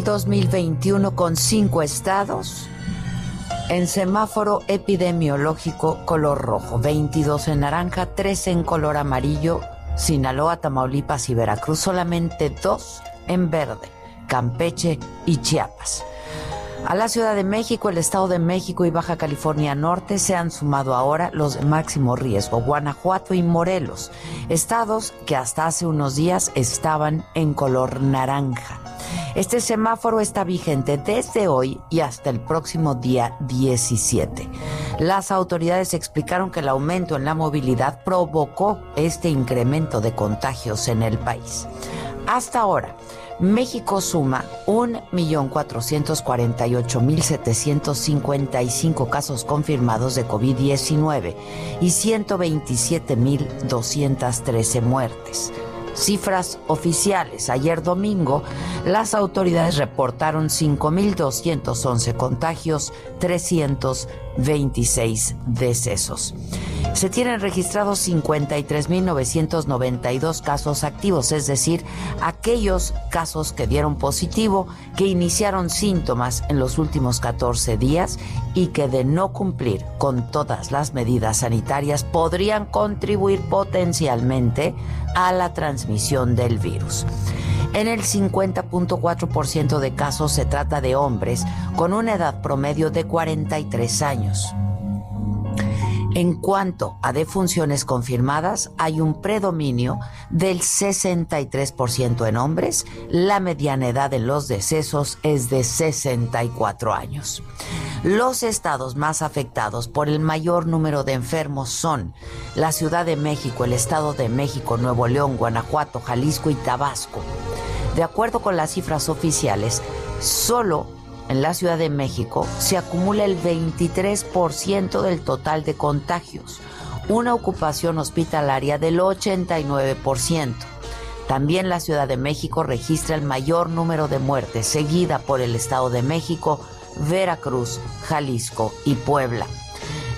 El 2021 con cinco estados en semáforo epidemiológico color rojo, 22 en naranja, 13 en color amarillo, Sinaloa, Tamaulipas y Veracruz, solamente dos en verde, Campeche y Chiapas. A la Ciudad de México, el Estado de México y Baja California Norte se han sumado ahora los de máximo riesgo, Guanajuato y Morelos, estados que hasta hace unos días estaban en color naranja. Este semáforo está vigente desde hoy y hasta el próximo día 17. Las autoridades explicaron que el aumento en la movilidad provocó este incremento de contagios en el país. Hasta ahora, México suma 1.448.755 casos confirmados de COVID-19 y 127.213 muertes. Cifras oficiales. Ayer domingo, las autoridades reportaron 5.211 contagios, 326 decesos. Se tienen registrados 53.992 casos activos, es decir, aquellos casos que dieron positivo, que iniciaron síntomas en los últimos 14 días y que de no cumplir con todas las medidas sanitarias podrían contribuir potencialmente a la transmisión del virus. En el 50.4% de casos se trata de hombres con una edad promedio de 43 años. En cuanto a defunciones confirmadas, hay un predominio del 63% en hombres. La mediana edad en los decesos es de 64 años. Los estados más afectados por el mayor número de enfermos son la Ciudad de México, el Estado de México, Nuevo León, Guanajuato, Jalisco y Tabasco. De acuerdo con las cifras oficiales, solo en la Ciudad de México se acumula el 23% del total de contagios, una ocupación hospitalaria del 89%. También la Ciudad de México registra el mayor número de muertes, seguida por el Estado de México, Veracruz, Jalisco y Puebla.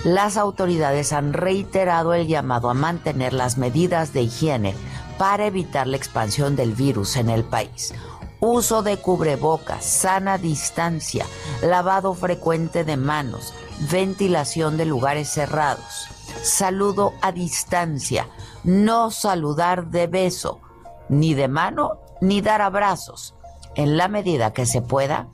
Las autoridades han reiterado el llamado a mantener las medidas de higiene para evitar la expansión del virus en el país uso de cubrebocas, sana distancia, lavado frecuente de manos, ventilación de lugares cerrados, saludo a distancia, no saludar de beso, ni de mano, ni dar abrazos. En la medida que se pueda,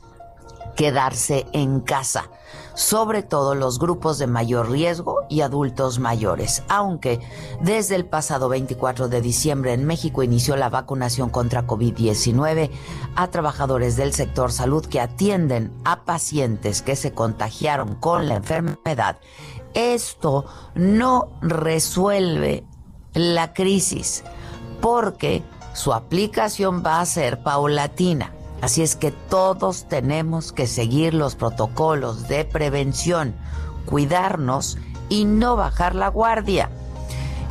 quedarse en casa sobre todo los grupos de mayor riesgo y adultos mayores, aunque desde el pasado 24 de diciembre en México inició la vacunación contra COVID-19 a trabajadores del sector salud que atienden a pacientes que se contagiaron con la enfermedad. Esto no resuelve la crisis porque su aplicación va a ser paulatina. Así es que todos tenemos que seguir los protocolos de prevención, cuidarnos y no bajar la guardia.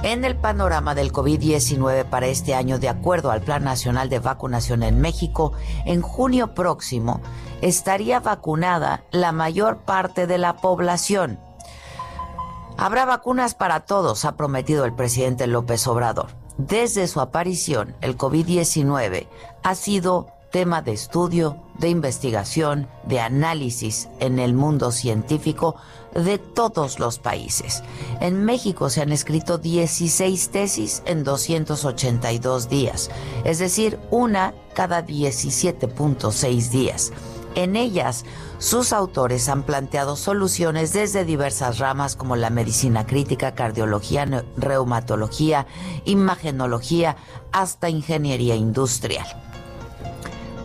En el panorama del COVID-19 para este año, de acuerdo al Plan Nacional de Vacunación en México, en junio próximo estaría vacunada la mayor parte de la población. Habrá vacunas para todos, ha prometido el presidente López Obrador. Desde su aparición, el COVID-19 ha sido tema de estudio, de investigación, de análisis en el mundo científico de todos los países. En México se han escrito 16 tesis en 282 días, es decir, una cada 17.6 días. En ellas, sus autores han planteado soluciones desde diversas ramas como la medicina crítica, cardiología, reumatología, imagenología, hasta ingeniería industrial.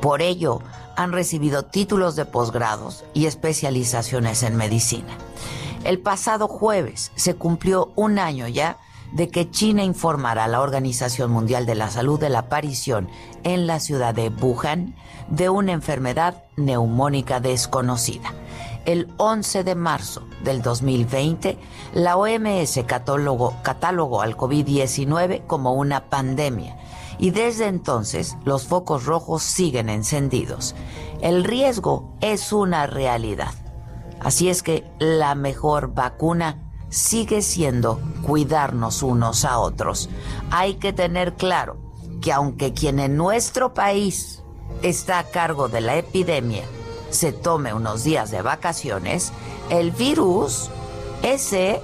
Por ello, han recibido títulos de posgrados y especializaciones en medicina. El pasado jueves se cumplió un año ya de que China informara a la Organización Mundial de la Salud de la aparición en la ciudad de Wuhan de una enfermedad neumónica desconocida. El 11 de marzo del 2020, la OMS catálogó, catálogó al COVID-19 como una pandemia y desde entonces los focos rojos siguen encendidos. El riesgo es una realidad. Así es que la mejor vacuna sigue siendo cuidarnos unos a otros. Hay que tener claro que aunque quien en nuestro país está a cargo de la epidemia se tome unos días de vacaciones, el virus, ese,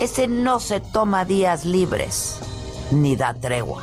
ese no se toma días libres ni da tregua.